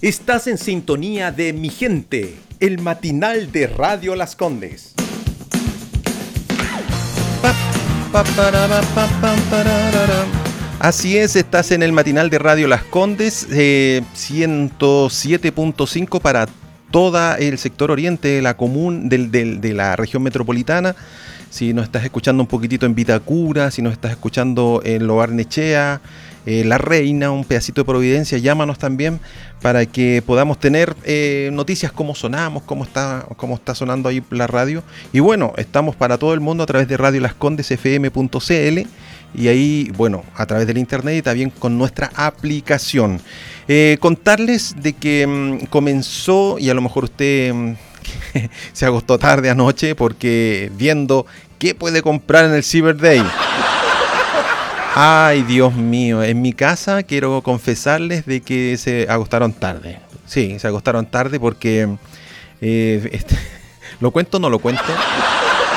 Estás en sintonía de Mi Gente, el matinal de Radio Las Condes. Así es, estás en el matinal de Radio Las Condes, 107.5 eh, para todo el sector oriente de la común, de la región metropolitana. Si nos estás escuchando un poquitito en Vitacura, si nos estás escuchando en Loarnechea, eh, La Reina, un pedacito de Providencia, llámanos también para que podamos tener eh, noticias cómo sonamos, cómo está, cómo está sonando ahí la radio. Y bueno, estamos para todo el mundo a través de Radio Las Condes FM.cl y ahí, bueno, a través del internet y también con nuestra aplicación. Eh, contarles de que mm, comenzó, y a lo mejor usted mm, se agostó tarde anoche porque viendo qué puede comprar en el Cyber Day. Ay, Dios mío, en mi casa quiero confesarles de que se agostaron tarde. Sí, se agostaron tarde porque... Eh, este, ¿Lo cuento o no lo cuento?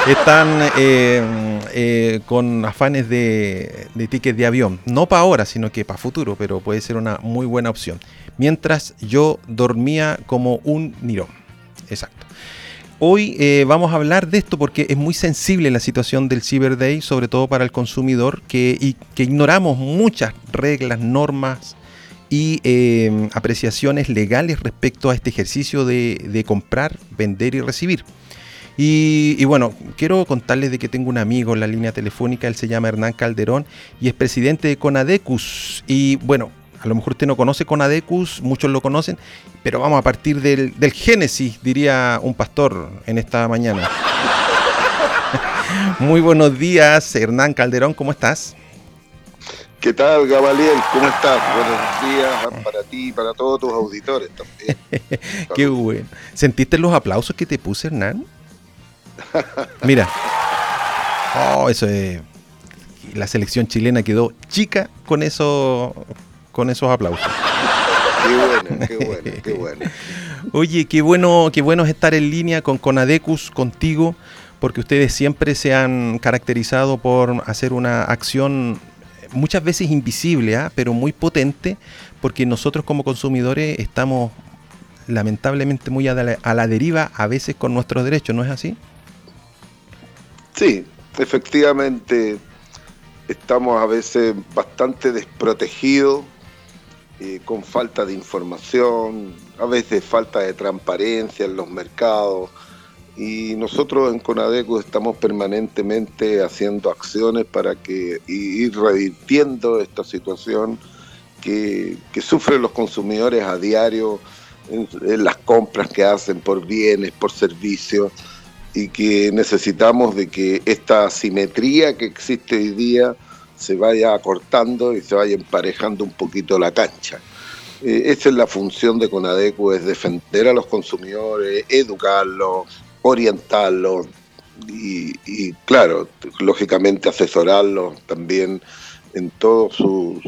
Están eh, eh, con afanes de, de tickets de avión. No para ahora, sino que para futuro, pero puede ser una muy buena opción. Mientras yo dormía como un nirón. Exacto. Hoy eh, vamos a hablar de esto porque es muy sensible la situación del Cyber Day, sobre todo para el consumidor, que, y, que ignoramos muchas reglas, normas y em, apreciaciones legales respecto a este ejercicio de, comprar, vender y recibir. Y, y, bueno, quiero contarles de que tengo un amigo en la línea telefónica, él se llama Hernán Calderón y es presidente de Conadecus. Y bueno, a lo mejor usted no conoce Conadecus, muchos lo conocen, pero vamos a partir del, Génesis, diría un pastor en esta mañana. Muy buenos días, Hernán Calderón, ¿cómo estás? ¿Qué tal, Gabaliel? ¿Cómo estás? Buenos días para ti y para todos tus auditores también. Qué bueno. ¿Sentiste los aplausos que te puse, Hernán? Mira. Oh, eso es. La selección chilena quedó chica con eso, con esos aplausos. Qué bueno, qué bueno, qué bueno. Oye, qué bueno, qué bueno es estar en línea con Conadecus, contigo, porque ustedes siempre se han caracterizado por hacer una acción muchas veces invisible, ¿ah? pero muy potente, porque nosotros como consumidores estamos lamentablemente muy a la, a la deriva a veces con nuestros derechos, ¿no es así? Sí, efectivamente estamos a veces bastante desprotegidos eh, con falta de información, a veces falta de transparencia en los mercados. Y nosotros en Conadeco estamos permanentemente haciendo acciones para que ir revirtiendo esta situación que, sufren los consumidores a diario en, en, las compras que hacen por bienes, por servicios, y que necesitamos de que esta asimetría que existe hoy día se vaya acortando y se vaya emparejando un poquito la cancha. Eh, esa es la función de Conadecu, es defender a los consumidores, educarlos, orientarlos y, claro, lógicamente asesorarlos también en todas sus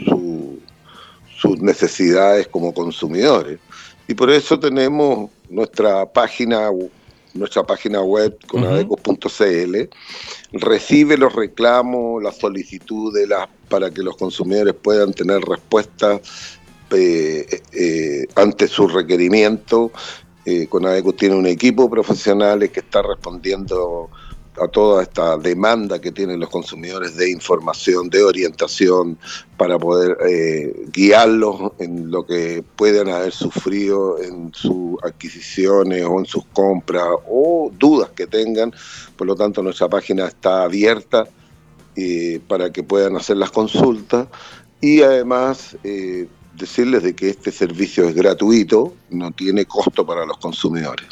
necesidades como consumidores. Y por eso tenemos nuestra página nuestra página web conadecos.cl, recibe los reclamos, las solicitudes las, para que los consumidores puedan tener respuesta eh, eh, ante su requerimiento. Eh, Conadecos tiene un equipo profesional que está respondiendo a toda esta demanda que tienen los consumidores de información, de orientación, para poder eh, guiarlos en lo que puedan haber sufrido en sus adquisiciones o en sus compras o dudas que tengan. Por lo tanto, nuestra página está abierta eh, para que puedan hacer las consultas y además eh, decirles de que este servicio es gratuito, no tiene costo para los consumidores.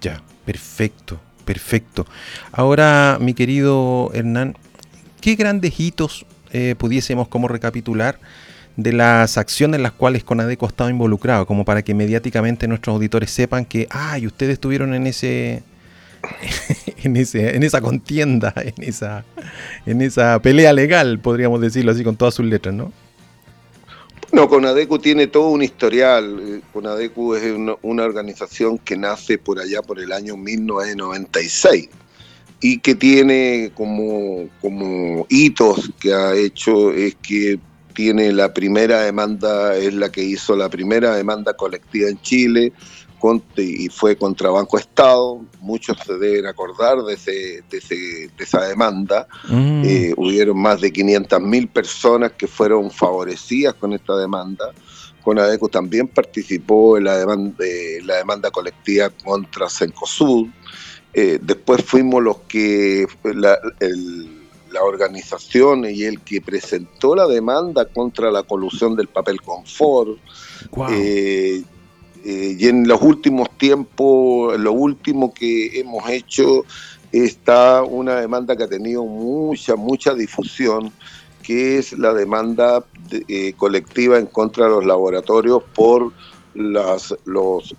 Ya, perfecto. Perfecto. Ahora, mi querido Hernán, ¿qué grandes hitos eh, pudiésemos como recapitular de las acciones en las cuales Conadeco ha estado involucrado, como para que mediáticamente nuestros auditores sepan que, ay, ustedes estuvieron en ese, en ese, en esa contienda, en esa, en esa pelea legal, podríamos decirlo así con todas sus letras, ¿no? No, Conadecu tiene todo un historial. Conadecu es una, organización que nace por allá por el año 1996 y que tiene como, como hitos que ha hecho es que tiene la primera demanda, es la que hizo la primera demanda colectiva en Chile y fue contra Banco Estado. Muchos se deben acordar de, ese, de, esa demanda. Mm. Eh, hubieron más de 500.000 personas que fueron favorecidas con esta demanda. Conadeco también participó en la demanda, la demanda colectiva contra Cencosud. Eh, después fuimos los que la, organización y el que presentó la demanda contra la colusión del papel confort. Eh, eh, y en los últimos tiempos, lo último que hemos hecho está una demanda que ha tenido mucha, mucha difusión, que es la demanda colectiva en contra de los laboratorios por las, los,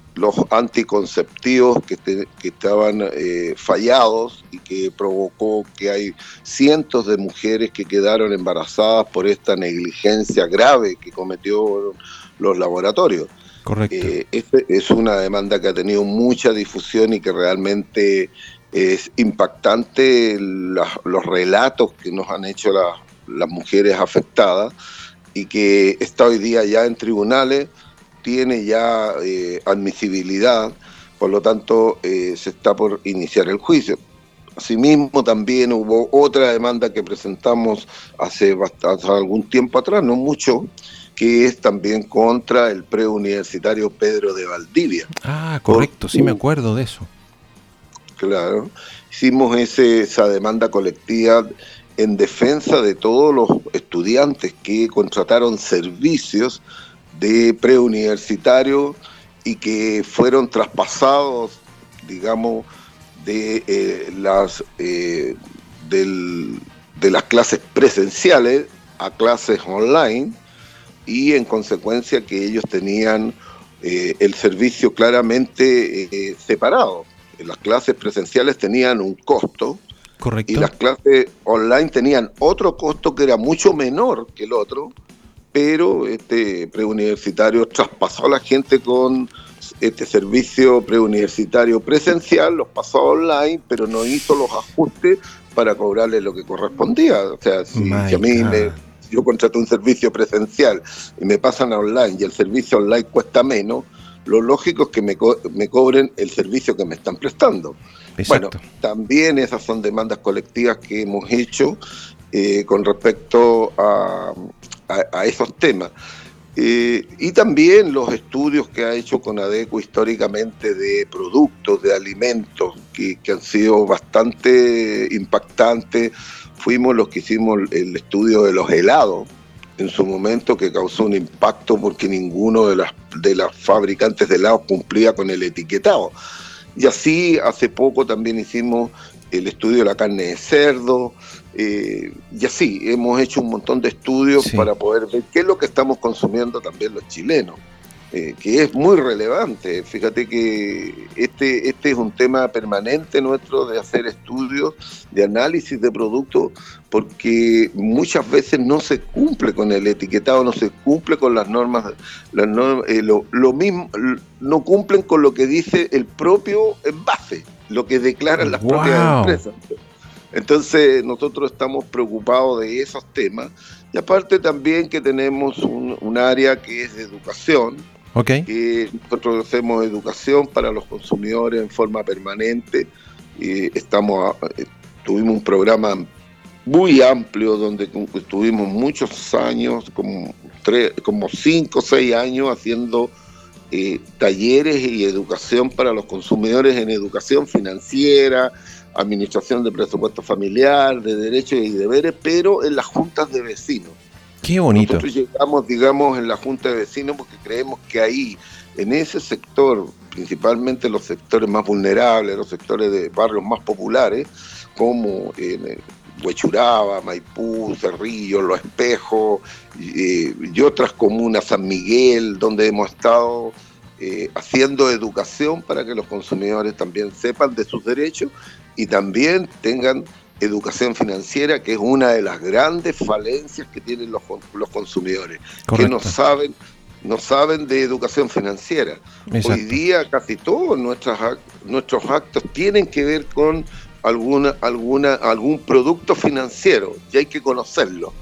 anticonceptivos que, estaban eh, fallados y que provocó que hay cientos de mujeres que quedaron embarazadas por esta negligencia grave que cometió los laboratorios. Correcto. Eh, es una demanda que ha tenido mucha difusión y que realmente es impactante los relatos que nos han hecho las mujeres afectadas y que está hoy día ya en tribunales tiene ya eh, admisibilidad, por lo tanto eh, se está por iniciar el juicio. Asimismo, también hubo otra demanda que presentamos hace, bastante, algún tiempo atrás, no mucho, que es también contra el preuniversitario Pedro de Valdivia. Ah, correcto, sí me acuerdo de eso. Claro, hicimos ese, esa demanda colectiva en defensa de todos los estudiantes que contrataron servicios de preuniversitario y que fueron traspasados, digamos, de eh, las eh, de las clases presenciales a clases online y en consecuencia que ellos tenían eh, el servicio claramente separado. Las clases presenciales tenían un costo Correcto. y las clases online tenían otro costo que era mucho menor que el otro pero este preuniversitario traspasó a la gente con este servicio preuniversitario presencial, los pasó online, pero no hizo los ajustes para cobrarle lo que correspondía. O sea, si, a mí yo contrato un servicio presencial y me pasan a online y el servicio online cuesta menos, lo lógico es que me, me cobren el servicio que me están prestando. Bueno, también esas son demandas colectivas que hemos hecho eh, con respecto a, a, esos temas. Eh, y también los estudios que ha hecho Conadeco históricamente de productos, de alimentos, que, han sido bastante impactantes. Fuimos los que hicimos el estudio de los helados en su momento, que causó un impacto porque ninguno de las, de las fabricantes de helados cumplía con el etiquetado. Y así hace poco también hicimos el estudio de la carne de cerdo, eh, y así, hemos hecho un montón de estudios para poder ver qué es lo que estamos consumiendo también los chilenos, eh, que es muy relevante. Fíjate que este, este es un tema permanente nuestro de hacer estudios, de análisis de productos, porque muchas veces no se cumple con el etiquetado, no se cumple con las normas, las eh, lo, mismo, no cumplen con lo que dice el propio envase, lo que declaran las propias empresas. Entonces nosotros estamos preocupados de esos temas y aparte también que tenemos un, área que es de educación, okay. nosotros hacemos educación para los consumidores en forma permanente. Y estamos, eh, tuvimos un programa muy amplio donde estuvimos muchos años, como, tres, como cinco o seis años haciendo eh, talleres y educación para los consumidores en educación financiera, administración de presupuesto familiar, de derechos y deberes, pero en las juntas de vecinos. Qué bonito. Nosotros llegamos, digamos, en la junta de vecinos porque creemos que ahí, en ese sector, principalmente los sectores más vulnerables, los sectores de barrios más populares, como en Huechuraba, Maipú, Cerrillo, Los Espejos eh, y otras comunas, San Miguel, donde hemos estado eh, haciendo educación para que los consumidores también sepan de sus derechos y también tengan educación financiera, que es una de las grandes falencias que tienen los, los consumidores, que no saben, no saben de educación financiera. Hoy día casi todos nuestros, nuestros actos tienen que ver con alguna, alguna, algún producto financiero y hay que conocerlo.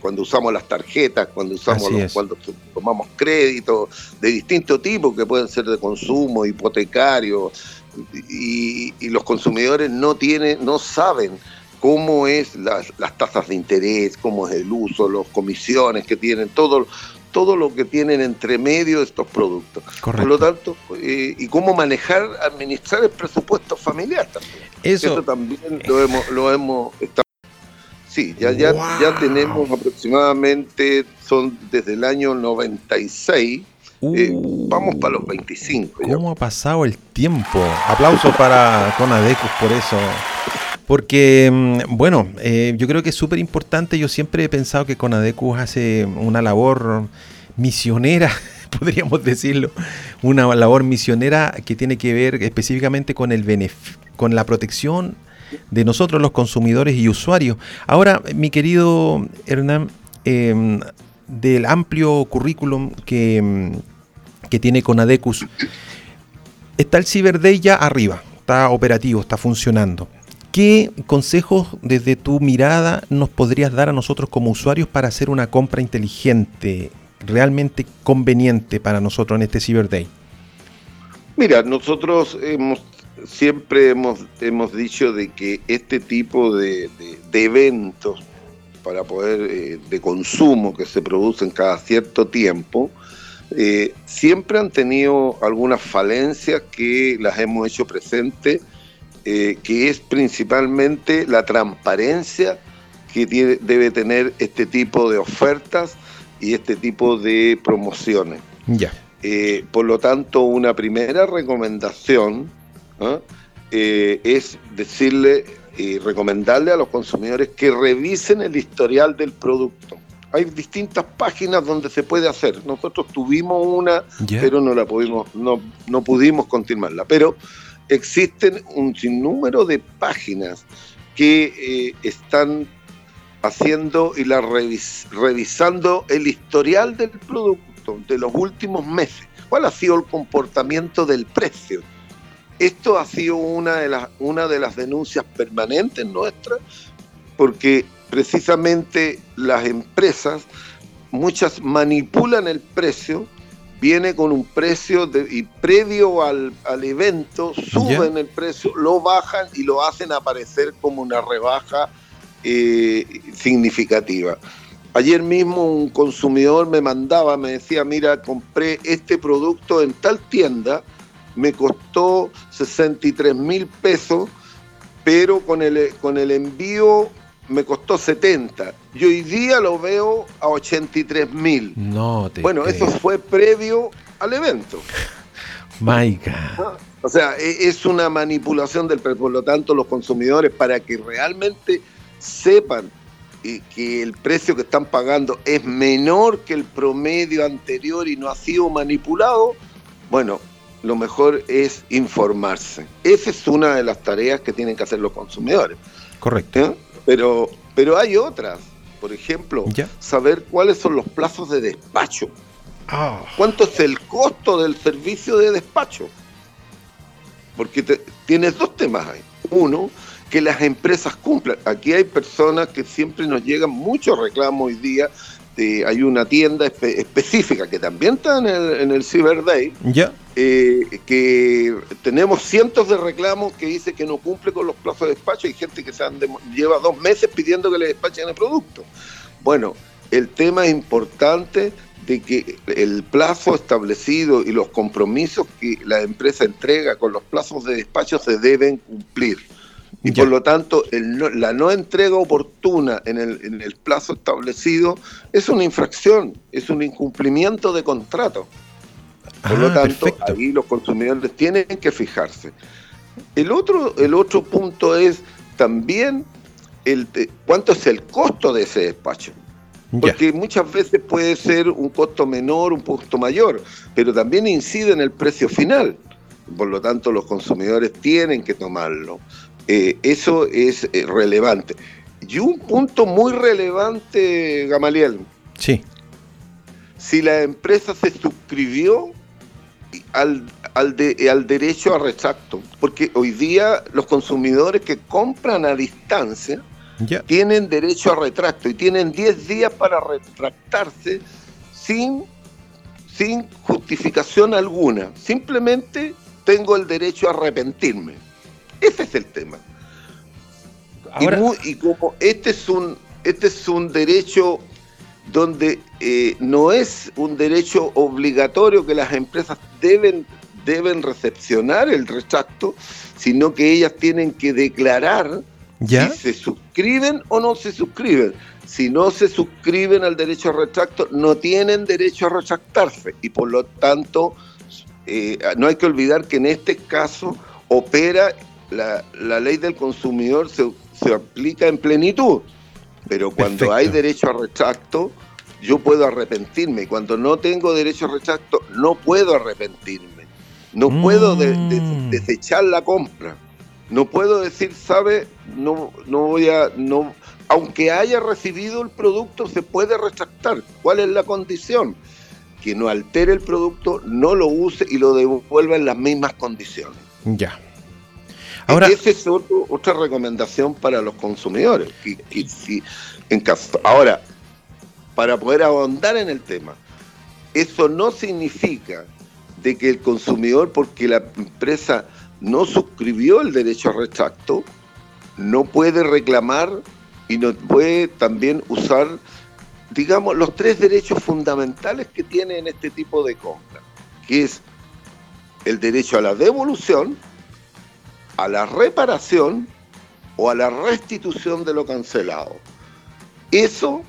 cuando usamos las tarjetas, cuando usamos cuando tomamos créditos de distinto tipo que pueden ser de consumo, hipotecario, y, los consumidores no tienen, no saben cómo es las, las tasas de interés, cómo es el uso, las comisiones que tienen, todo, todo lo que tienen entre medio estos productos. Por lo tanto, eh, y cómo manejar, administrar el presupuesto familiar también. Eso, también lo hemos, lo hemos estado. Sí, ya, ya, ya tenemos aproximadamente, son desde el año 96, eh, uh. vamos para los 25. ¿Cómo ha pasado el tiempo? Aplauso para Conadecus por eso. Porque, mm, bueno, eh, yo creo que es súper importante. Yo siempre he pensado que Conadecus hace una labor misionera, podríamos decirlo, una labor misionera que tiene que ver específicamente con, el con la protección de nosotros los consumidores y usuarios. Ahora, mi querido Hernán, em, del amplio currículum que, em, que tiene Conadecus, está el Cyber Day ya arriba, está operativo, está funcionando. ¿Qué consejos desde tu mirada nos podrías dar a nosotros como usuarios para hacer una compra inteligente, realmente conveniente para nosotros en este Cyber Day? Mira, nosotros hemos siempre hemos, hemos dicho de que este tipo de, eventos para poder eh, de consumo que se producen cada cierto tiempo eh, siempre han tenido algunas falencias que las hemos hecho presentes eh, que es principalmente la transparencia que debe tener este tipo de ofertas y este tipo de promociones. Ya. Eh, por lo tanto, una primera recomendación ¿ah? eh, es decirle y recomendarle a los consumidores que revisen el historial del producto. Hay distintas páginas donde se puede hacer. Nosotros tuvimos una, pero no la pudimos, no, no pudimos continuarla. Pero existen un sinnúmero de páginas que eh, están haciendo y la revisando el historial del producto de los últimos meses. ¿Cuál ha sido el comportamiento del precio? Esto ha sido una de las, una de las denuncias permanentes nuestras, porque precisamente las empresas, muchas manipulan el precio viene con un precio y previo al, evento suben el precio, lo bajan y lo hacen aparecer como una rebaja eh, significativa. Ayer mismo un consumidor me mandaba, me decía, mira, compré este producto en tal tienda, me costó 63 mil pesos, pero con el, con el envío me costó 70 y hoy día lo veo a 83 mil. No, te Bueno, eso fue previo al evento. Maica. O sea, e, es una manipulación del precio. Por lo tanto, los consumidores, para que realmente sepan que el precio que están pagando es menor que el promedio anterior y no ha sido manipulado, bueno, lo mejor es informarse. Esa es una de las tareas que tienen que hacer los consumidores. Correcto. ¿Eh? Pero, pero hay otras. Por ejemplo, saber cuáles son los plazos de despacho. Ah. ¿Cuánto es el costo del servicio de despacho? Porque tienes dos temas ahí. Uno, que las empresas cumplan. Aquí hay personas que siempre nos llegan muchos reclamos hoy día este, hay una tienda específica que también está en el, en el Cyber Day. Eh, que tenemos cientos de reclamos que dice que no cumple con los plazos de despacho. Hay gente que se lleva dos meses pidiendo que le despachen el producto. Bueno, el tema es importante de que el plazo establecido y los compromisos que la empresa entrega con los plazos de despacho se deben cumplir. Y por lo tanto, la no entrega oportuna en el, plazo establecido es una infracción, es un incumplimiento de contrato. Por lo ah, tanto, ahí los consumidores tienen que fijarse. El otro, el otro punto es también el, cuánto es el costo de ese despacho. Porque muchas veces puede ser un costo menor, un costo mayor, pero también incide en el precio final. Por lo tanto, los consumidores tienen que tomarlo. Eh, eso es eh, relevante. Y un punto muy relevante, Gamaliel. Sí. Si la empresa se suscribió al, al, de, al derecho a retracto, porque hoy día los consumidores que compran a distancia tienen derecho a retracto y tienen 10 días para retractarse sin, sin justificación alguna. Simplemente tengo el derecho a arrepentirme. Ese es el tema. y, como este es un, este es un derecho donde eh, no es un derecho obligatorio que las empresas deben, deben recepcionar el retracto, sino que ellas tienen que declarar si se suscriben o no se suscriben. Si no se suscriben al derecho a retracto, no tienen derecho a retractarse y por lo tanto eh, no hay que olvidar que en este caso opera la, ley del consumidor, se, se, aplica en plenitud. Pero cuando hay derecho a retracto, yo puedo arrepentirme. Cuando no tengo derecho a retracto, no puedo arrepentirme. No puedo mm. desechar la compra. No puedo decir, sabe, no, no voy a, no, aunque haya recibido el producto, se puede retractar. ¿Cuál es la condición? que no altere el producto, no lo use y lo devuelva en las mismas condiciones. Ya. Ahora, esa es otra recomendación para los consumidores. en caso, ahora, para poder ahondar en el tema, eso no significa de que el consumidor, porque la empresa no suscribió el derecho a retracto, no puede reclamar y no puede también usar digamos, los tres derechos fundamentales que tiene en este tipo de compra, que es el derecho a la devolución, a la reparación o a la restitución de lo cancelado. Eso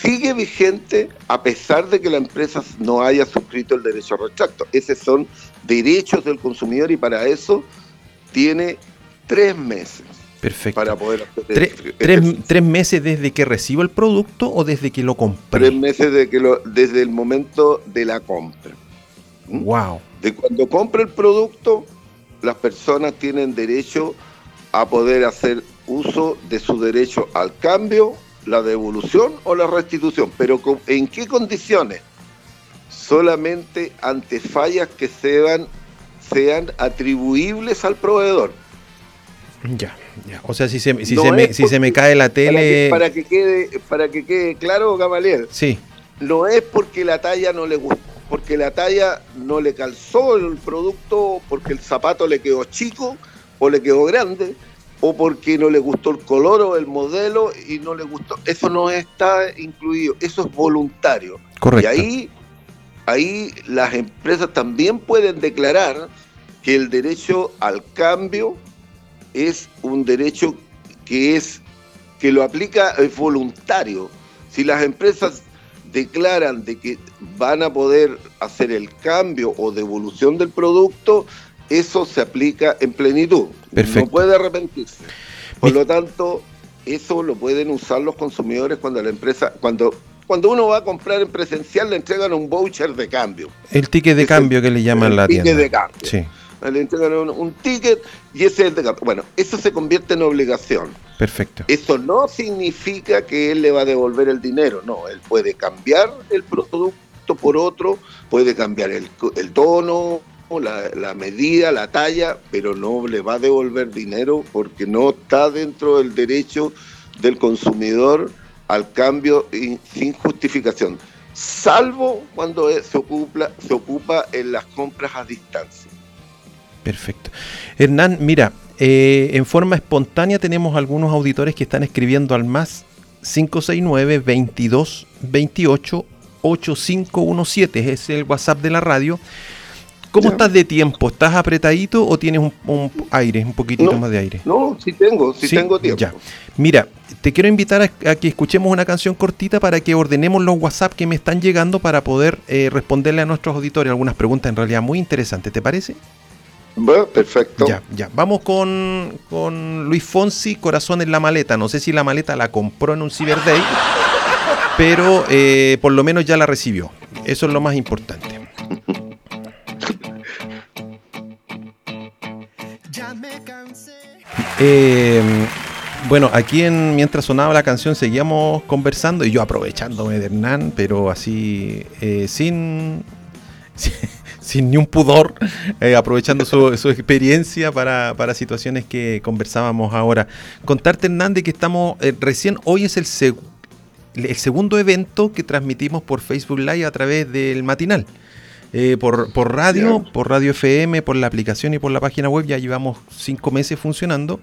sigue vigente a pesar de que la empresa no haya suscrito el derecho a retracto. Esos son derechos del consumidor y para eso tiene tres meses. Perfecto. Para poder tres, meses desde que recibo el producto o desde que lo compré? Tres meses de que lo, desde el momento de la compra. Wow. ¿Mm? De cuando compra el producto, las personas tienen derecho a poder hacer uso de su derecho al cambio, la devolución o la restitución. Pero ¿en qué condiciones? Solamente ante fallas que sean, sean atribuibles al proveedor. Ya. O sea, si se, si, se me, si se me cae la tele. Para que, quede, para que quede claro, Gamaliel. Sí. No es porque la talla no le gustó, porque la talla no le calzó el producto, porque el zapato le quedó chico o le quedó grande, o porque no le gustó el color o el modelo y no le gustó. Eso no está incluido, eso es voluntario. Correcto. Y ahí, ahí las empresas también pueden declarar que el derecho al cambio es un derecho que es que lo aplica es voluntario. Si las empresas declaran de que van a poder hacer el cambio o devolución del producto, eso se aplica en plenitud. Perfecto. No puede arrepentirse. Por lo tanto, eso lo pueden usar los consumidores cuando la empresa, cuando cuando uno va a comprar en presencial le entregan un voucher de cambio. El ticket de cambio que le llaman la tienda. de cambio. Sí le entregan un, ticket y ese es el de Bueno, eso se convierte en obligación. Perfecto. Eso no significa que él le va a devolver el dinero, no, él puede cambiar el producto por otro, puede cambiar el, tono, la, la, medida, la talla, pero no le va a devolver dinero porque no está dentro del derecho del consumidor al cambio sin justificación, salvo cuando se ocupa, se ocupa en las compras a distancia. Perfecto. Hernán, mira, eh, en forma espontánea tenemos algunos auditores que están escribiendo al más 569 22 28 8517, es el WhatsApp de la radio. ¿Cómo estás de tiempo? ¿Estás apretadito o tienes un, aire, un poquitito más de aire? No, sí tengo, sí, tengo tiempo. Ya. Mira, te quiero invitar a, que escuchemos una canción cortita para que ordenemos los WhatsApp que me están llegando para poder eh, responderle a nuestros auditores algunas preguntas en realidad muy interesantes. ¿Te parece? Bueno, perfecto. Ya, ya. Vamos con, con Luis Fonsi, Corazón en la maleta. No sé si la maleta la compró en un Cyber Day, pero eh, por lo menos ya la recibió. Eso es lo más importante. Eh, bueno, aquí en, mientras sonaba la canción seguíamos conversando y yo aprovechándome de Hernán, pero así eh, sin ni un pudor, eh, aprovechando su, su experiencia para, para, situaciones que conversábamos ahora. Contarte, Hernández, que estamos eh, recién, hoy es el, el segundo evento que transmitimos por Facebook Live a través del matinal. Eh, por, por, radio, por radio FM, por la aplicación y por la página web, ya llevamos cinco meses funcionando.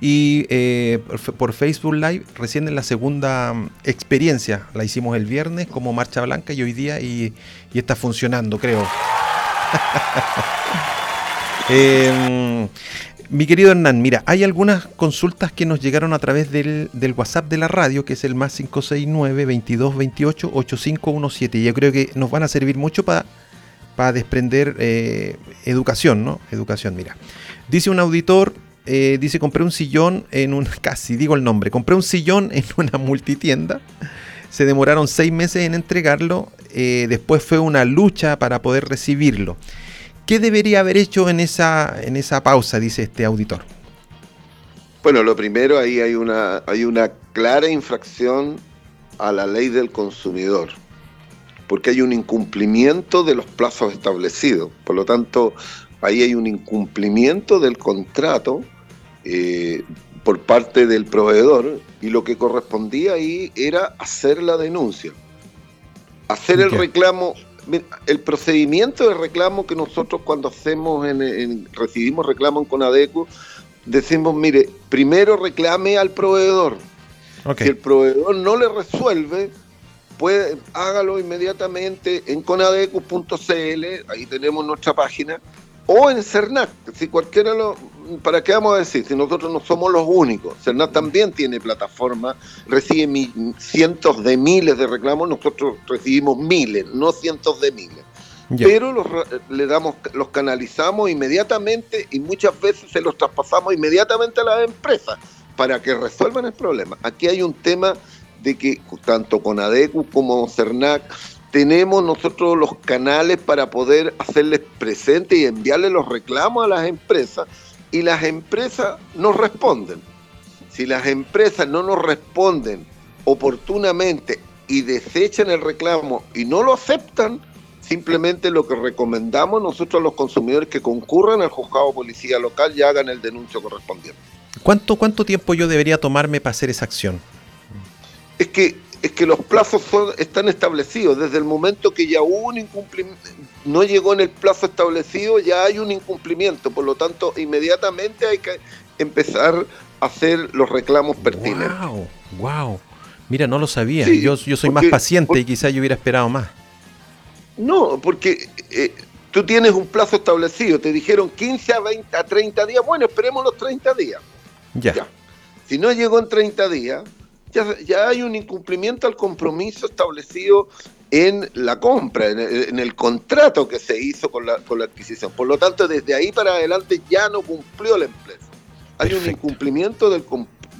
Y eh, por Facebook Live, recién en la segunda mm, experiencia, la hicimos el viernes como Marcha Blanca y hoy día y, y está funcionando, creo. eh, mi querido Hernán, mira, hay algunas consultas que nos llegaron a través del, WhatsApp de la radio, que es el más 569 2228 8517. Y yo creo que nos van a servir mucho para para desprender eh, educación, ¿no? Educación, mira. Dice un auditor, eh, dice, compré un sillón en un, casi digo el nombre, compré un sillón en una multitienda, se demoraron seis meses en entregarlo, eh, después fue una lucha para poder recibirlo. ¿Qué debería haber hecho en esa, en esa pausa, dice este auditor? Bueno, lo primero, ahí hay una, hay una clara infracción a la ley del consumidor porque hay un incumplimiento de los plazos establecidos. Por lo tanto, ahí hay un incumplimiento del contrato eh, por parte del proveedor y lo que correspondía ahí era hacer la denuncia, hacer el reclamo. El procedimiento de reclamo que nosotros cuando hacemos, en, recibimos reclamo en Conadecu, decimos, mire, primero reclame al proveedor. Si el proveedor no le resuelve, puede, hágalo inmediatamente en conadecu.cl, ahí tenemos nuestra página, o en CERNAC, si cualquiera lo, ¿para qué vamos a decir? Si nosotros no somos los únicos, CERNAC también tiene plataforma, recibe cientos de miles de reclamos, nosotros recibimos miles, no cientos de miles. Pero los, le damos, los canalizamos inmediatamente y muchas veces se los traspasamos inmediatamente a las empresas para que resuelvan el problema. Aquí hay un tema de que tanto con ADECU como CERNAC tenemos nosotros los canales para poder hacerles presente y enviarle los reclamos a las empresas y las empresas nos responden. Si las empresas no nos responden oportunamente y desechan el reclamo y no lo aceptan, simplemente lo que recomendamos nosotros a los consumidores que concurran al juzgado policía local y hagan el denuncio correspondiente. ¿Cuánto, ¿Cuánto tiempo yo debería tomarme para hacer esa acción? es que es que los plazos están establecidos. Desde el momento que ya hubo un incumplimiento, no llegó en el plazo establecido, ya hay un incumplimiento. Por lo tanto, inmediatamente hay que empezar a hacer los reclamos pertinentes. ¡Wow! ¡Wow! Mira, no lo sabía. yo, yo soy más paciente y quizás yo hubiera esperado más. No, porque eh, tú tienes un plazo establecido. Te dijeron 15 a 20 a 30 días. Bueno, esperemos los 30 días. ya. Si no llegó en 30 días, ya, hay un incumplimiento al compromiso establecido en la compra, en el, contrato que se hizo con la, con la, adquisición. Por lo tanto, desde ahí para adelante ya no cumplió la empresa. Hay un incumplimiento del,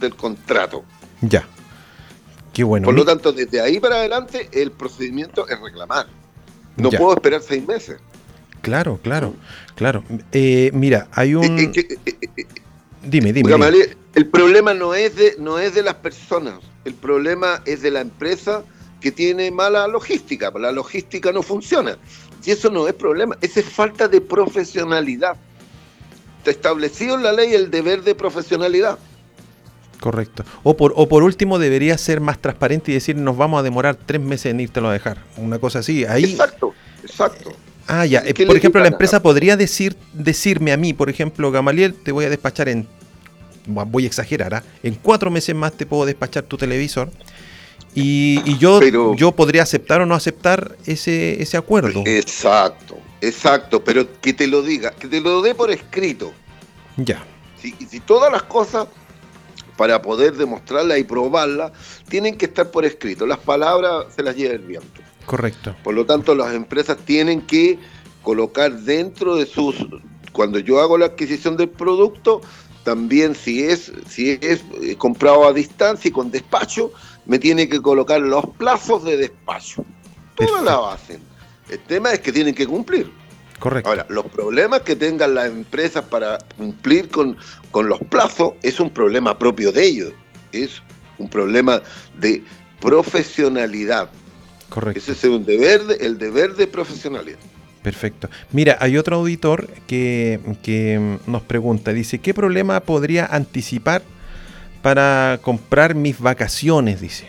del contrato. Ya. Qué bueno. Por lo tanto, desde ahí para adelante el procedimiento es reclamar. No puedo esperar seis meses. Claro, claro, claro. Eh, mira, hay un... Eh, eh, dime, dime. dime el problema no es, de, no es de las personas, el problema es de la empresa que tiene mala logística, la logística no funciona. Y eso no es problema, esa es falta de profesionalidad. Está establecido en la ley el deber de profesionalidad. Correcto. O por, o por último, debería ser más transparente y decir, nos vamos a demorar tres meses en írtelo a dejar. Una cosa así. Ahí... Exacto, exacto. Ah, ya. Por ejemplo, la empresa podría decir, decirme a mí, por ejemplo, Gamaliel, te voy a despachar en voy a exagerar, ¿ah? en cuatro meses más te puedo despachar tu televisor. Y, yo, yo podría aceptar o no aceptar ese, ese acuerdo. Exacto, exacto, pero que te lo diga, que te lo dé por escrito. Ya. Si, si todas las cosas para poder demostrarla y probarla, tienen que estar por escrito. Las palabras se las lleva el viento. Correcto. Por lo tanto, las empresas tienen que colocar dentro de sus... Cuando yo hago la adquisición del producto, también si es, si es eh, comprado a distancia y con despacho, me tiene que colocar los plazos de despacho. Todas la hacen. El tema es que tienen que cumplir. Correcto. Ahora, los problemas que tengan las empresas para cumplir con, con los plazos es un problema propio de ellos. Es un problema de profesionalidad. Correcto. Ese es un deber el deber de profesionalidad. Perfecto. Mira, hay otro auditor que, que nos pregunta, dice, ¿qué problema podría anticipar para comprar mis vacaciones? Dice.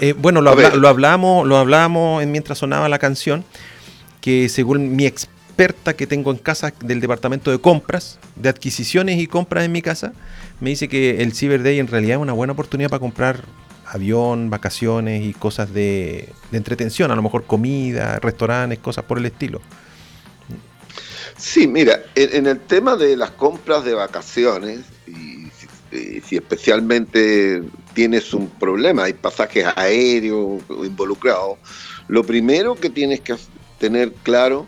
Eh, bueno, lo, lo, hablamos, lo hablamos mientras sonaba la canción, que según mi experta que tengo en casa del departamento de compras, de adquisiciones y compras en mi casa, me dice que el Cyber Day en realidad es una buena oportunidad para comprar avión, vacaciones y cosas de, entretención, a lo mejor comida, restaurantes, cosas por el estilo. Sí, mira, en, el tema de las compras de vacaciones, y si especialmente tienes un problema, hay pasajes aéreos involucrados, lo primero que tienes que tener claro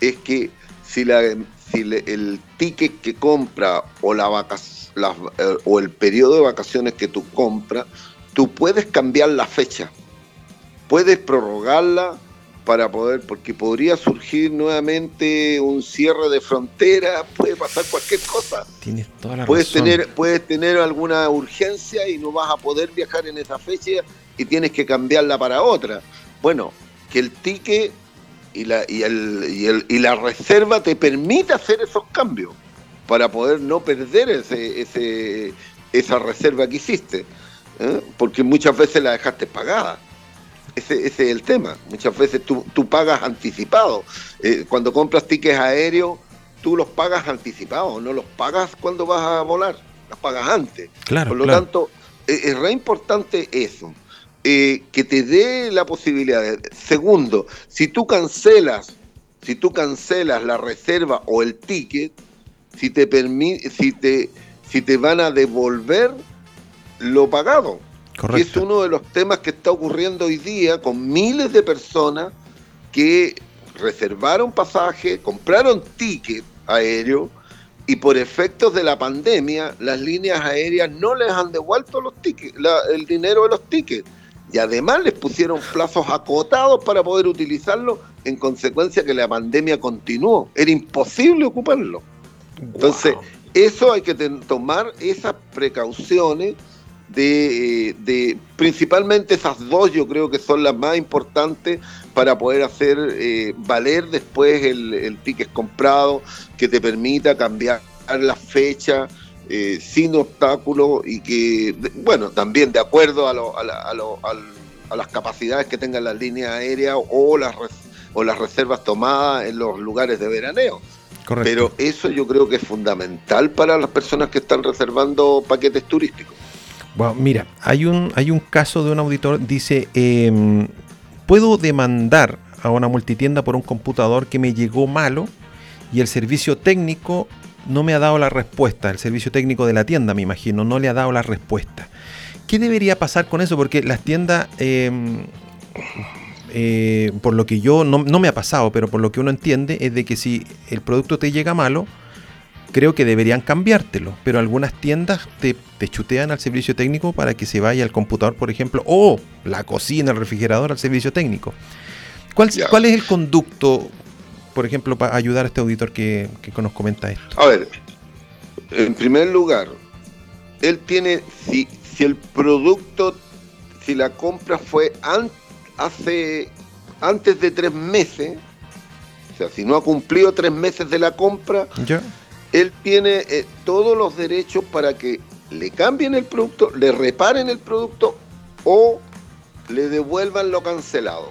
es que si, la, si el ticket que compra o, la eh, o el periodo de vacaciones que tú compras, tú puedes cambiar la fecha, puedes prorrogarla para poder, porque podría surgir nuevamente un cierre de frontera, puede pasar cualquier cosa. Tienes toda la puedes razón. Tener, puedes tener alguna urgencia y no vas a poder viajar en esa fecha y tienes que cambiarla para otra. Bueno, que el ticket y la, y el, y la reserva te permite hacer esos cambios para poder no perder ese, ese, esa reserva que hiciste, ¿eh? porque muchas veces la dejaste pagada. Ese, es el tema. Muchas veces tú, pagas anticipado. Eh, cuando compras tickets aéreos, tú los pagas anticipados, no los pagas cuando vas a volar, los pagas antes. Claro, Por lo tanto, es, re importante eso. Eh, que te dé la posibilidad. De, segundo, si tú cancelas, si tú cancelas la reserva o el ticket, si te permite, si te, si te van a devolver lo pagado. Que es uno de los temas que está ocurriendo hoy día con miles de personas que reservaron pasaje, compraron ticket aéreo y por efectos de la pandemia las líneas aéreas no les han devuelto los tickets, el dinero de los tickets. Y además les pusieron plazos acotados para poder utilizarlo en consecuencia que la pandemia continuó. Era imposible ocuparlo. Entonces, eso hay que tomar esas precauciones de, de, principalmente esas dos yo creo que son las más importantes para poder hacer eh, valer después el, ticket comprado que te permita cambiar la fecha eh, sin obstáculo y que, bueno, también de acuerdo a, lo, a, a, las capacidades que tengan las líneas aéreas o las, o las reservas tomadas en los lugares de veraneo. Pero eso yo creo que es fundamental para las personas que están reservando paquetes turísticos. Bueno, mira, hay un, hay un caso de un auditor, dice, em, puedo demandar a una multitienda por un computador que me llegó malo y el servicio técnico no me ha dado la respuesta, el servicio técnico de la tienda, me imagino, no le ha dado la respuesta. ¿Qué debería pasar con eso? Porque las tiendas, em, eh, por lo que yo, no, no me ha pasado, pero por lo que uno entiende, es de que si el producto te llega malo, creo que deberían cambiártelo, pero algunas tiendas te, chutean al servicio técnico para que se vaya al computador, por ejemplo, o la cocina, el refrigerador al servicio técnico. ¿Cuál, ¿cuál es el conducto, por ejemplo, para ayudar a este auditor que, nos comenta esto? A ver, en primer lugar, él tiene, si, si el producto, si la compra fue hace antes de tres meses, o sea, si no ha cumplido tres meses de la compra, ¿Ya? Él tiene eh, todos los derechos para que le cambien el producto, le reparen el producto o le devuelvan lo cancelado.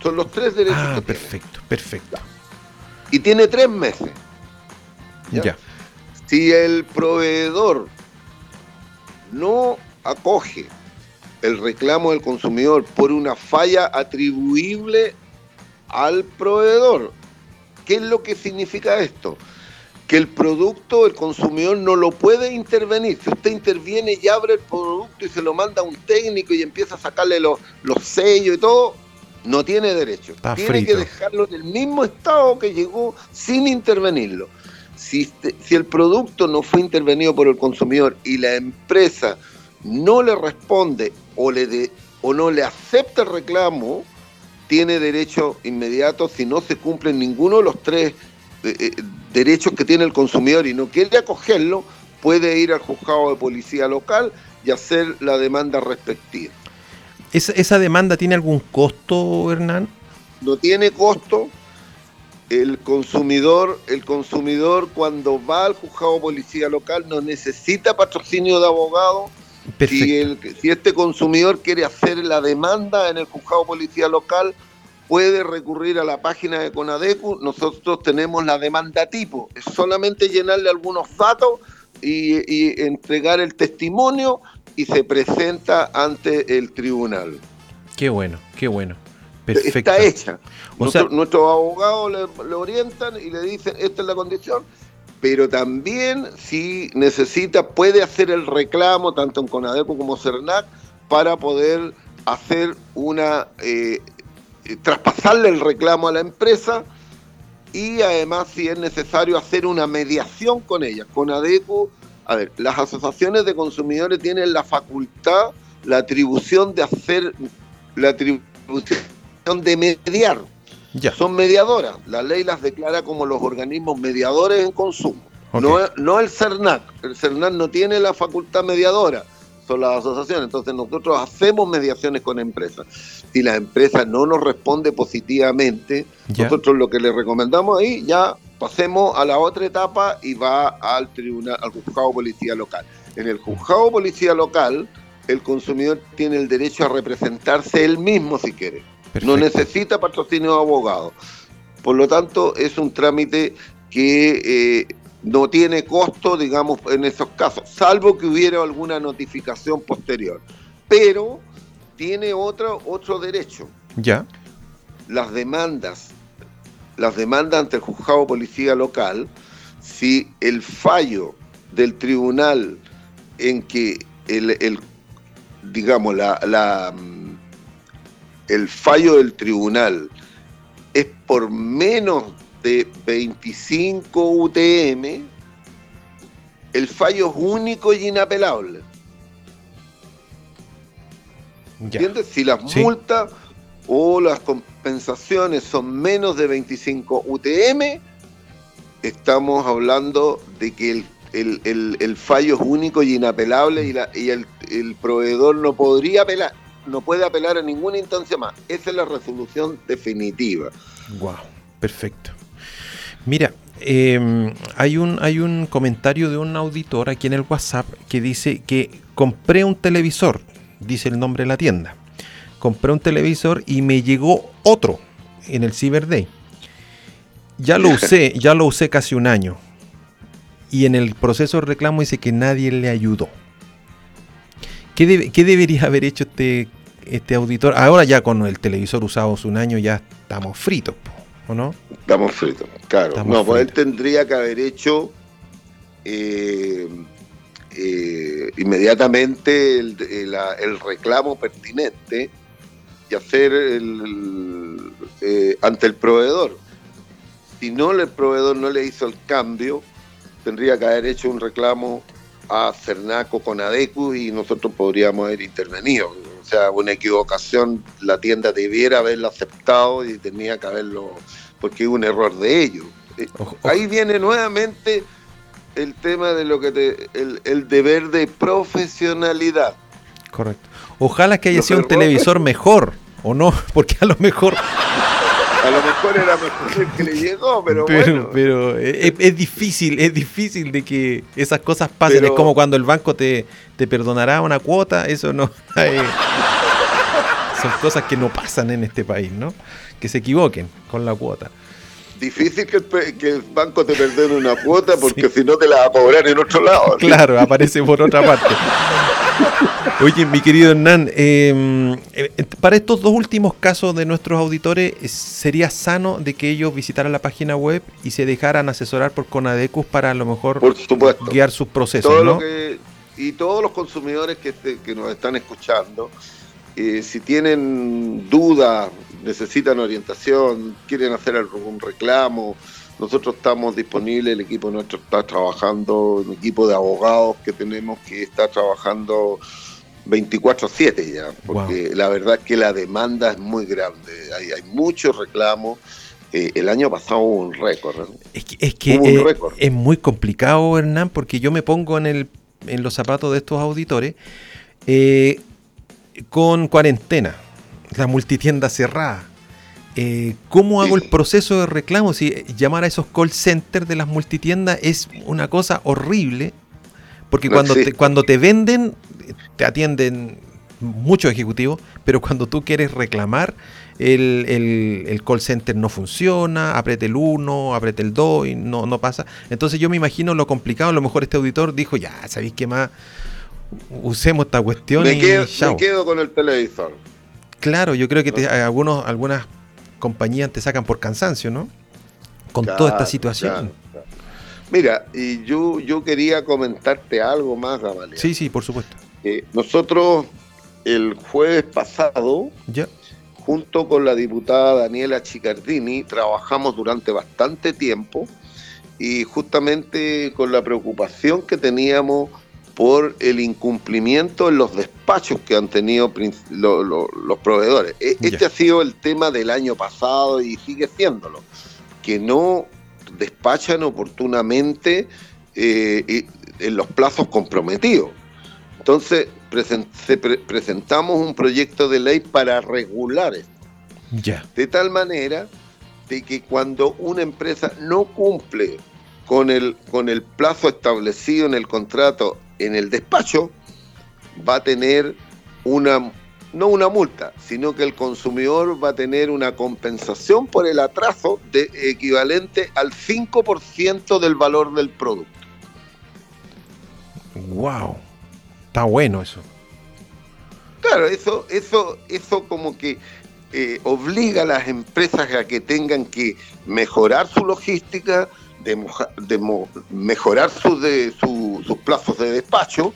Son los tres derechos ah, que perfecto, perfecto. Y tiene tres meses. ¿ya? Si el proveedor no acoge el reclamo del consumidor por una falla atribuible al proveedor, ¿qué es lo que significa esto? Que el producto, el consumidor no lo puede intervenir. Si usted interviene y abre el producto y se lo manda a un técnico y empieza a sacarle los, los sellos y todo, no tiene derecho. tiene que dejarlo en el mismo estado que llegó sin intervenirlo. Si, este, si el producto no fue intervenido por el consumidor y la empresa no le responde o, le de, o no le acepta el reclamo, tiene derecho inmediato si no se cumplen ninguno de los tres eh, eh, derechos que tiene el consumidor y no quiere acogerlo, puede ir al juzgado de policía local y hacer la demanda respectiva. ¿Esa, demanda tiene algún costo, Hernán? no tiene costo. El consumidor, el consumidor cuando va al juzgado policía local no necesita patrocinio de abogado. Si, el, si este consumidor quiere hacer la demanda en el juzgado policía local, puede recurrir a la página de Conadecu. Nosotros tenemos la demanda tipo. Es solamente llenarle algunos datos y, entregar el testimonio y se presenta ante el tribunal. Qué bueno, qué bueno. Perfecto. Está hecha. nuestros abogados le, orientan y le dicen, esta es la condición, pero también si necesita, puede hacer el reclamo, tanto en Conadeco como CERNAC, para poder hacer una, eh, traspasarle el reclamo a la empresa y además si es necesario hacer una mediación con ella. Conadeco, a ver, las asociaciones de consumidores tienen la facultad, la atribución de hacer, la atribución de mediar. Ya. Son mediadoras. La ley las declara como los organismos mediadores en consumo. No, no el CERNAC. El CERNAC no tiene la facultad mediadora. Son las asociaciones. Entonces nosotros hacemos mediaciones con empresas. Si la empresa no nos responde positivamente, nosotros lo que le recomendamos ahí ya pasemos a la otra etapa y va al tribunal, al juzgado policía local. En el juzgado policía local, el consumidor tiene el derecho a representarse él mismo si quiere. No necesita patrocinio de abogado. Por lo tanto, es un trámite que eh, no tiene costo, digamos, en esos casos, salvo que hubiera alguna notificación posterior. Pero tiene otro, otro derecho. Ya. Las demandas, las demandas ante el juzgado policía local, si el fallo del tribunal en que el, el digamos, la, la el fallo del tribunal es por menos de 25 UTM, el fallo es único y inapelable. ¿Entiendes? Si las multas o las compensaciones son menos de 25 UTM, estamos hablando de que el, fallo es único y inapelable y, la, y el, el proveedor no podría apelar no puede apelar a ninguna instancia más. Esa es la resolución definitiva. Wow, perfecto. Mira, em, hay, un, hay un comentario de un auditor aquí en el WhatsApp que dice que compré un televisor, dice el nombre de la tienda. Compré un televisor y me llegó otro en el Cyber Day. Ya lo usé, ya lo usé casi un año. Y en el proceso de reclamo dice que nadie le ayudó. ¿Qué, debería haber hecho este, este auditor? Ahora ya con el televisor usado hace un año ya estamos fritos, ¿o no? Estamos fritos, claro. no, pues él tendría que haber hecho eh, eh, inmediatamente el, reclamo pertinente y hacer el, eh, ante el proveedor. Si no el proveedor no le hizo el cambio, tendría que haber hecho un reclamo a Cernaco con ADECU y nosotros podríamos haber intervenido. Sea, una equivocación, la tienda debiera haberlo aceptado y tenía que haberlo, porque es un error de ellos. Eh, ahí viene nuevamente el tema de lo que te, el, deber de profesionalidad. Correcto. Ojalá que haya sido un televisor mejor, o no, porque a lo mejor a lo mejor era mejor el que le llegó, pero, bueno. Pero es, difícil, es difícil de que esas cosas pasen. es como cuando el banco te, te perdonará una cuota, eso no. son cosas que no pasan en este país, ¿no? Que se equivoquen con la cuota difícil que el, banco te perdone una cuota porque si no te la va a cobrar en otro lado. Claro, aparece por otra parte. Oye, mi querido Hernán, em, eh, para estos dos últimos casos de nuestros auditores, ¿sería sano de que ellos visitaran la página web y se dejaran asesorar por Conadecus para a lo mejor guiar sus procesos? y todos los consumidores que, que nos están escuchando, eh, si tienen dudas, necesitan orientación, quieren hacer algún reclamo, nosotros estamos disponibles, el equipo nuestro está trabajando, un equipo de abogados que tenemos que está trabajando 24/7 ya, porque la verdad es que la demanda es muy grande, hay, hay muchos reclamos. Eh, el año pasado hubo un récord. Es que, es, que eh, es, muy complicado, Hernán, porque yo me pongo en, el, en los zapatos de estos auditores eh, con cuarentena, la multitienda cerrada eh, ¿cómo hago el proceso de reclamo? Si llamar a esos call centers de las multitiendas es una cosa horrible, porque cuando, te, cuando te venden, te atienden muchos ejecutivos, pero cuando tú quieres reclamar, el, call center no funciona, apriete el 1, apriete el 2 y no, no pasa. Entonces yo me imagino lo complicado, a lo mejor este auditor dijo, ya, ¿sabéis qué más? Usemos esta cuestión me y quedo, me quedo con el televisor. Claro, yo creo que algunos, algunas compañías te sacan por cansancio, ¿no? Con toda esta situación. Mira, y yo, yo quería comentarte algo más, Gamaliel. Sí, sí, por supuesto. nosotros el jueves pasado, ya junto con la diputada Daniela Chicardini, trabajamos durante bastante tiempo y justamente con la preocupación que teníamos por el incumplimiento en los despachos que han tenido los proveedores. E, este ha sido el tema del año pasado y sigue siéndolo, que no despachan oportunamente eh, en los plazos comprometidos. Entonces, presentamos un proyecto de ley para regular esto. Ya. De tal manera de que cuando una empresa no cumple con el, con el plazo establecido en el contrato en el despacho, va a tener una, no una multa, sino que el consumidor va a tener una compensación por el atraso de, equivalente al 5% del valor del producto. ¡Wow! Está bueno eso. Claro, eso, eso, eso como que eh, obliga a las empresas a que tengan que mejorar su logística, de, mejorar sus, de, sus plazos de despacho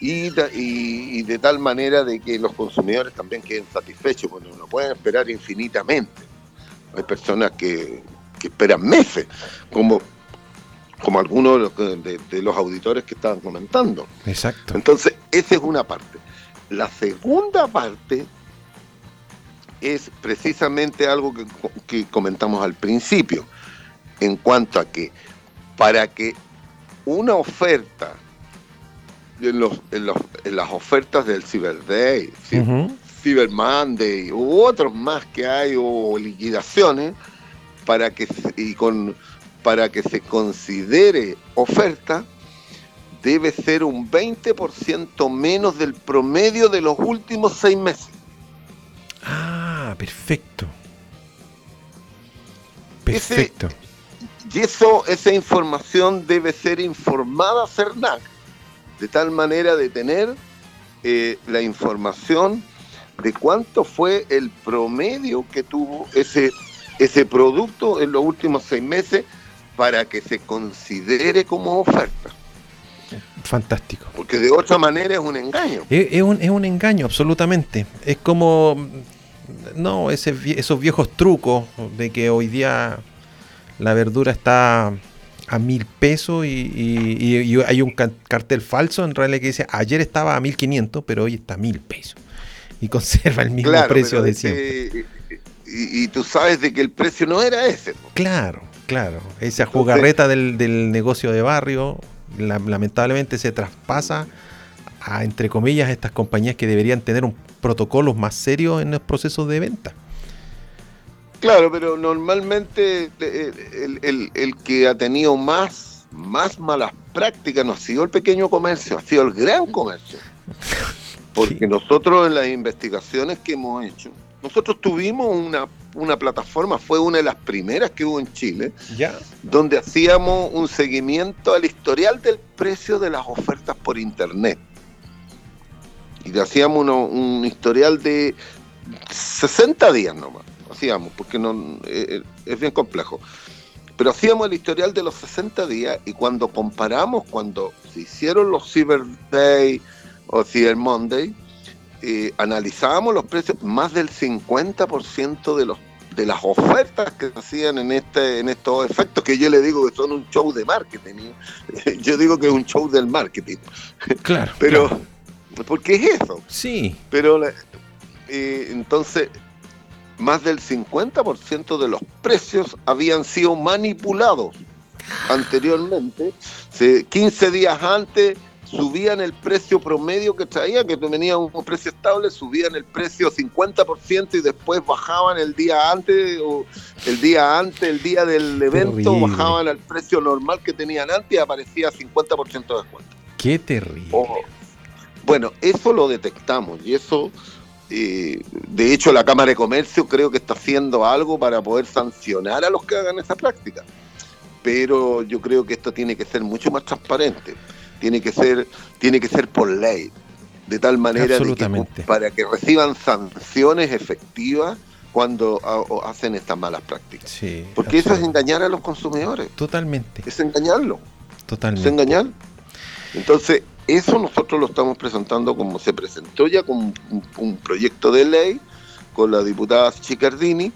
y, de tal manera de que los consumidores también queden satisfechos, porque no pueden esperar infinitamente. Hay personas que, esperan meses, como, como algunos de, de los auditores que estaban comentando. Exacto. Entonces, esa es una parte. La segunda parte es precisamente algo que, comentamos al principio, en cuanto a que para que una oferta, en, los, en, las ofertas del Cyber Day, Cyber Monday u otros más que hay, o liquidaciones, para que, y con, para que se considere oferta, debe ser un 20% menos del promedio de los últimos seis meses. Ah, perfecto. Perfecto. Y eso, esa información debe ser informada a CERNAC, de tal manera de tener eh, la información de cuánto fue el promedio que tuvo ese, ese producto en los últimos seis meses para que se considere como oferta. Fantástico. Porque de otra manera es un engaño. Es, un, es un engaño, absolutamente. Es como, no, ese, esos viejos trucos de que hoy día la verdura está a mil pesos y, hay un cartel falso en realidad que dice ayer estaba a mil quinientos, pero hoy está a mil pesos. Y conserva el mismo precio de siempre. y, tú sabes de que el precio no era ese. Claro, claro. Esa jugarreta del, del negocio de barrio lamentablemente se traspasa a, entre comillas, estas compañías que deberían tener un protocolo más serio en los procesos de venta. Claro, pero normalmente eh, el, que ha tenido más, más malas prácticas no ha sido el pequeño comercio, ha sido el gran comercio. Porque nosotros en las investigaciones que hemos hecho, nosotros tuvimos una, una, plataforma, fue una de las primeras que hubo en Chile, ¿Ya? donde hacíamos un seguimiento al historial del precio de las ofertas por Internet. Y hacíamos un historial de 60 días nomás, hacíamos, porque no, eh, eh, es bien complejo. Pero hacíamos el historial de los 60 días y cuando comparamos, cuando se hicieron los Cyber Day o Cyber Monday, eh, analizábamos los precios, más del 50% de los de las ofertas que hacían en este en estos efectos que yo le digo que son un show de marketing. Yo digo que es un show del marketing. Claro. Pero porque es eso. Sí. Pero eh, entonces más del 50% de los precios habían sido manipulados anteriormente. 15 días antes subían el precio promedio que traía, que venía un precio estable, subían el precio 50% y después bajaban el día antes, o el día antes, el día del evento, bajaban al precio normal que tenían antes y aparecía 50% de descuento. Qué terrible. bueno, eso lo detectamos y eso, eh, de hecho, la Cámara de Comercio creo que está haciendo algo para poder sancionar a los que hagan esa práctica. Pero yo creo que esto tiene que ser mucho más transparente tiene que ser, tiene que ser por ley, de tal manera que, para que reciban sanciones efectivas cuando hacen estas malas prácticas. Porque eso es engañar a los consumidores. Totalmente. Es engañarlo. Totalmente. Es engañar. Entonces, eso nosotros lo estamos presentando como se presentó ya con un, proyecto de ley con la diputada Chicardini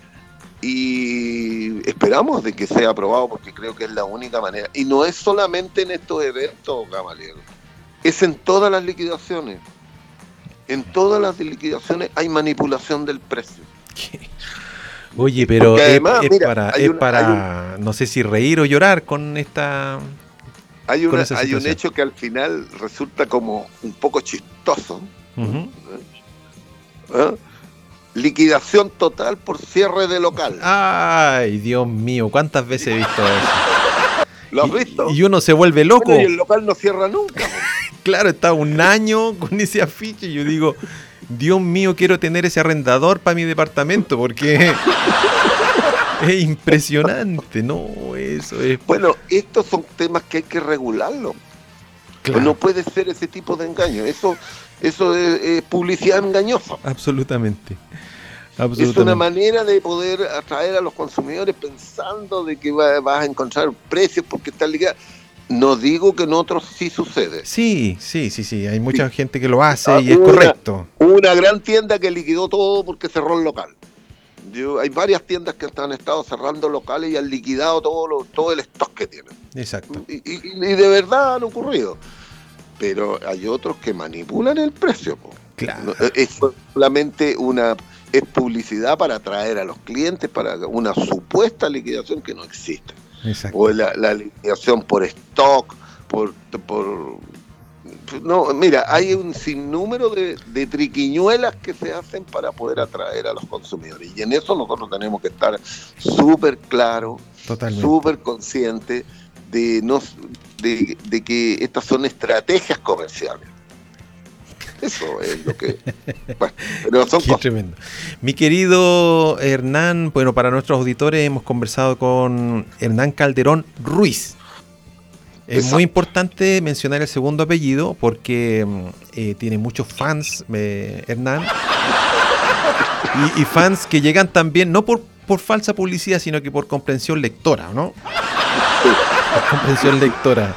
y esperamos de que sea aprobado porque creo que es la única manera. Y no es solamente en estos eventos, Gamaliel, es en todas las liquidaciones. En todas las liquidaciones hay manipulación del precio. Oye, pero es, para, es para no sé si reír o llorar con esta... Hay, una, hay un hecho que al final resulta como un poco chistoso. Liquidación total por cierre de local. Ay, Dios mío, ¿cuántas veces he visto eso? ¿Lo has visto? Y uno se vuelve loco. y el local no cierra nunca. claro, está un año con ese afiche y yo digo, Dios mío, quiero tener ese arrendador para mi departamento porque es impresionante, ¿no? Eso es... Bueno, estos son temas que hay que regularlo. no puede ser ese tipo de engaño. Eso eso es, publicidad engañosa. Absolutamente. Es una manera de poder atraer a los consumidores pensando de que vas a encontrar precios porque está ligado. No digo que en otros sí sucede. Sí, sí, sí, sí. Hay mucha gente que lo hace y es correcto. Una gran tienda que liquidó todo porque cerró el local. Hay varias tiendas que han estado cerrando locales y han liquidado todo, todo el stock que tienen. Exacto. Y, y de verdad han ocurrido pero hay otros que manipulan el precio. Claro. Es solamente una es publicidad para atraer a los clientes para una supuesta liquidación que no existe. Exacto. O la, liquidación por stock, por, por no, mira, hay un sinnúmero de, de, triquiñuelas que se hacen para poder atraer a los consumidores. Y en eso nosotros tenemos que estar súper claros, súper conscientes de, no, de, que estas son estrategias comerciales. Eso es lo que. Bueno, pero son Qué tremendo. Mi querido Hernán, bueno, para nuestros auditores hemos conversado con Hernán Calderón Ruiz. Es muy importante mencionar el segundo apellido porque mm, eh, tiene muchos fans, eh, Hernán. Y, fans que llegan también, no por, por falsa publicidad, sino que por comprensión lectora, ¿no? comprensión lectora.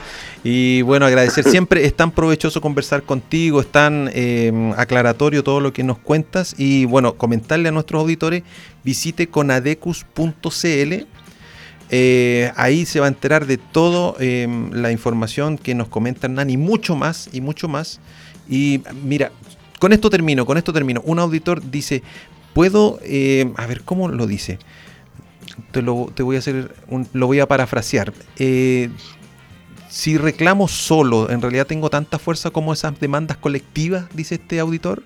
Y bueno, agradecer siempre, es tan provechoso conversar contigo, es tan em, aclaratorio todo lo que nos cuentas y bueno, comentarle a nuestros auditores, visite conadecus.cl, eh, ahí se va a enterar de toda em, la información que nos comenta Hernán y mucho más, y mucho más. Y mira, con esto termino, con esto termino. Un auditor dice, puedo, em, a ver, ¿cómo lo dice? te, lo, te voy a hacer, lo voy a parafrasear. Eh, si reclamo solo, ¿en realidad tengo tanta fuerza como esas demandas colectivas? Dice este auditor.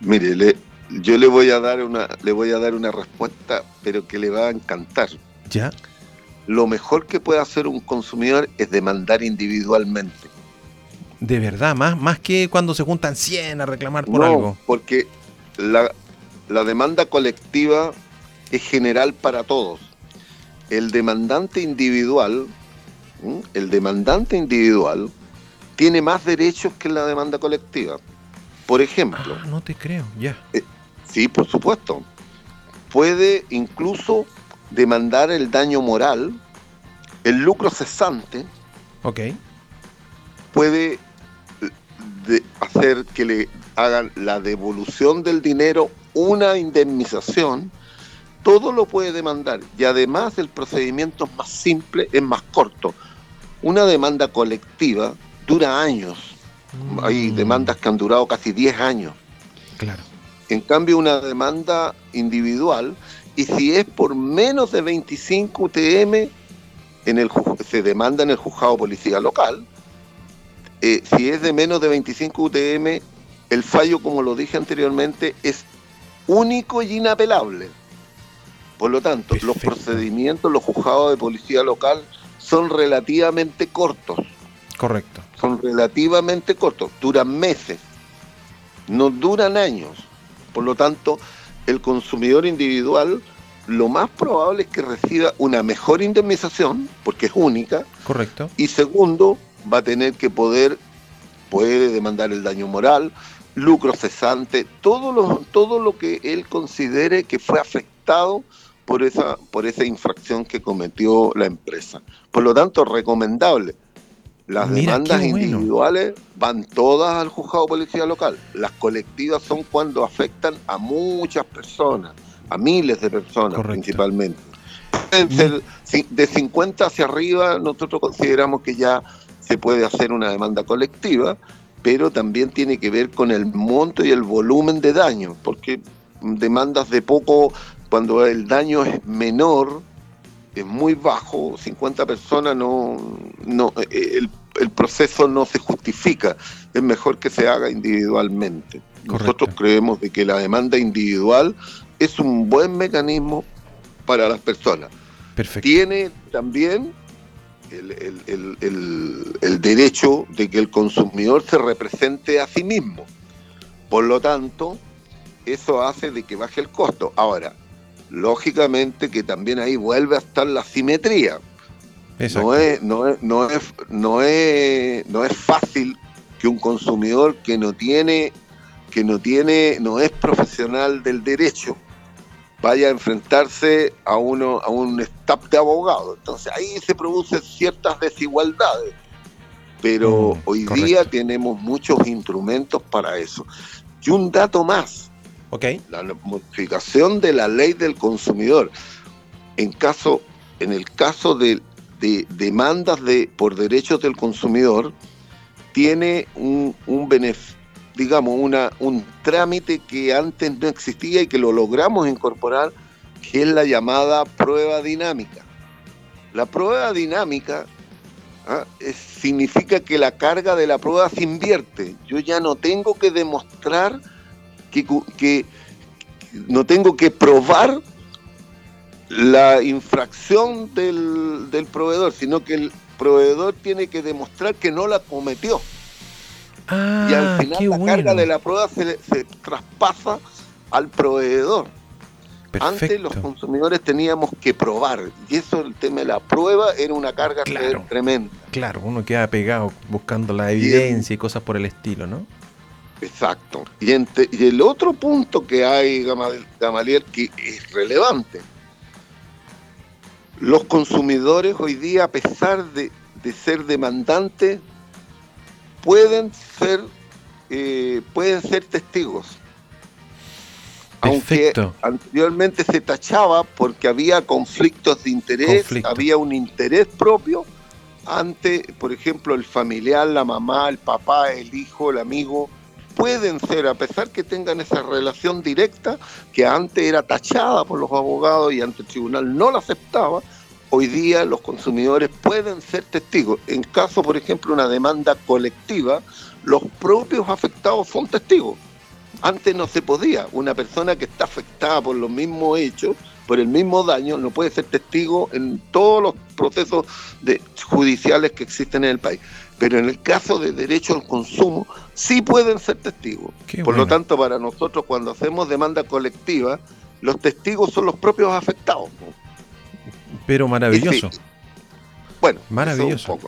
Mire, yo le voy a dar una, le voy a dar una respuesta, pero que le va a encantar. Ya. Lo mejor que puede hacer un consumidor es demandar individualmente. De verdad, más, más que cuando se juntan 100 a reclamar por algo. Porque la, la demanda colectiva es general para todos. El demandante individual, el demandante individual tiene más derechos que la demanda colectiva. Por ejemplo. Ah, no te creo, ya. Eh, sí, por supuesto. Puede incluso demandar el daño moral, el lucro cesante. Ok. Puede eh, hacer que le hagan la devolución del dinero, una indemnización todo lo puede demandar y además el procedimiento es más simple, es más corto. Una demanda colectiva dura años. Hay mm. demandas que han durado casi 10 años. Claro. En cambio, una demanda individual, y si es por menos de 25 UTM, en el, se demanda en el juzgado policía local, eh, si es de menos de 25 UTM, el fallo, como lo dije anteriormente, es único y inapelable. Por lo tanto, los procedimientos, los juzgados de policía local son relativamente cortos. Correcto. Son relativamente cortos, duran meses, no duran años. Por lo tanto, el consumidor individual lo más probable es que reciba una mejor indemnización, porque es única. Correcto. Y segundo, va a tener que poder, puede demandar el daño moral, lucro cesante, todo lo, todo lo que él considere que fue afectado por esa, por esa infracción que cometió la empresa. Por lo tanto, recomendable. Las demandas individuales van todas al juzgado policía local. Las colectivas son cuando afectan a muchas personas, a miles de personas principalmente. De 50 hacia arriba, nosotros consideramos que ya se puede hacer una demanda colectiva, pero también tiene que ver con el monto y el volumen de daño, porque demandas de poco, cuando el daño es menor, es muy bajo, 50 personas no, no el, proceso no se justifica, es mejor que se haga individualmente. Nosotros creemos de que la demanda individual es un buen mecanismo para las personas. Tiene también el, derecho de que el consumidor se represente a sí mismo. Por lo tanto, eso hace de que baje el costo. Ahora, lógicamente que también ahí vuelve a estar la simetría. No es, no, es, no, es, no, es, no es fácil que un consumidor que no tiene, que no tiene, no es profesional del derecho, vaya a enfrentarse a uno a un staff de abogados. Entonces ahí se producen ciertas desigualdades. Pero mm, hoy día tenemos muchos instrumentos para eso. Y un dato más. La modificación de la ley del consumidor. En caso, en el caso de, de demandas de, por derechos del consumidor, tiene un, un digamos, una, un trámite que antes no existía y que lo logramos incorporar, que es la llamada prueba dinámica. La prueba dinámica ¿ah? significa que la carga de la prueba se invierte. Yo ya no tengo que demostrar que, que no tengo que probar la infracción del, del proveedor, sino que el proveedor tiene que demostrar que no la cometió y al ah, final la carga de la prueba se, traspasa al proveedor. Antes los consumidores teníamos que probar, y eso el tema de la prueba era una carga tremenda. Claro, uno queda pegado buscando la evidencia y, cosas por el estilo, ¿no? Exacto. Y, y el otro punto que hay, Gamaliel, que es relevante, los consumidores hoy día, a pesar de, de ser demandantes, pueden ser, eh, pueden ser testigos. Aunque anteriormente se tachaba porque había conflictos de interés, había un interés propio ante, por ejemplo, el familiar, la mamá, el papá, el hijo, el amigo, pueden ser, a pesar que tengan esa relación directa, que antes era tachada por los abogados y ante el tribunal no la aceptaba, hoy día los consumidores pueden ser testigos. En caso, por ejemplo, una demanda colectiva, los propios afectados son testigos. Antes no se podía. Una persona que está afectada por los mismos hechos, por el mismo daño, no puede ser testigo en todos los procesos judiciales que existen en el país. Pero en el caso de derecho al consumo, sí pueden ser testigos. por lo tanto, para nosotros, cuando hacemos demanda colectiva, los testigos son los propios afectados. Pero maravilloso. Bueno, maravilloso.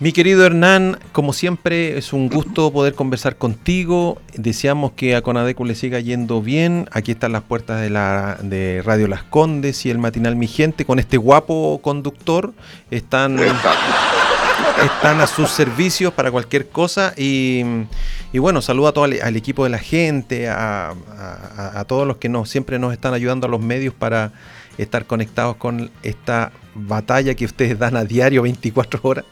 Mi querido Hernán, como siempre, es un gusto poder conversar contigo. Deseamos que a Conadeco le siga yendo bien. Aquí están las puertas de, la, de Radio Las Condes y el matinal Mi Gente con este guapo conductor. Están, están a sus servicios para cualquier cosa. Y, bueno, saludo a todo al, equipo de la gente, a, a, todos los que nos, siempre nos están ayudando a los medios para estar conectados con esta batalla que ustedes dan a diario 24 horas.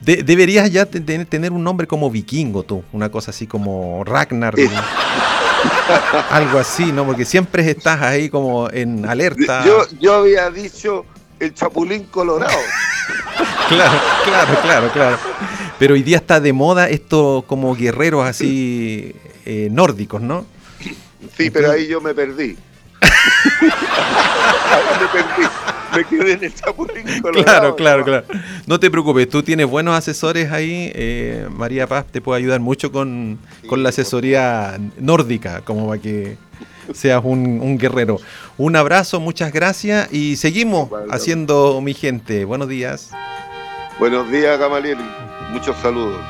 deberías ya tener un nombre como vikingo tú, una cosa así como Ragnar. Algo así, ¿no? Porque siempre estás ahí como en alerta. Yo, yo había dicho el chapulín colorado. claro, claro, claro, claro. Pero hoy día está de moda esto como guerreros así eh, nórdicos, ¿no? Sí, pero ahí yo me perdí. ahí me perdí. Me quedé en el chapulín Claro, claro, claro. No te preocupes, tú tienes buenos asesores ahí. Eh, María Paz te puede ayudar mucho con, con la asesoría nórdica, como para que seas un, guerrero. Un abrazo, muchas gracias y seguimos haciendo mi gente. Buenos días. Buenos días, Gamaliel. Muchos saludos.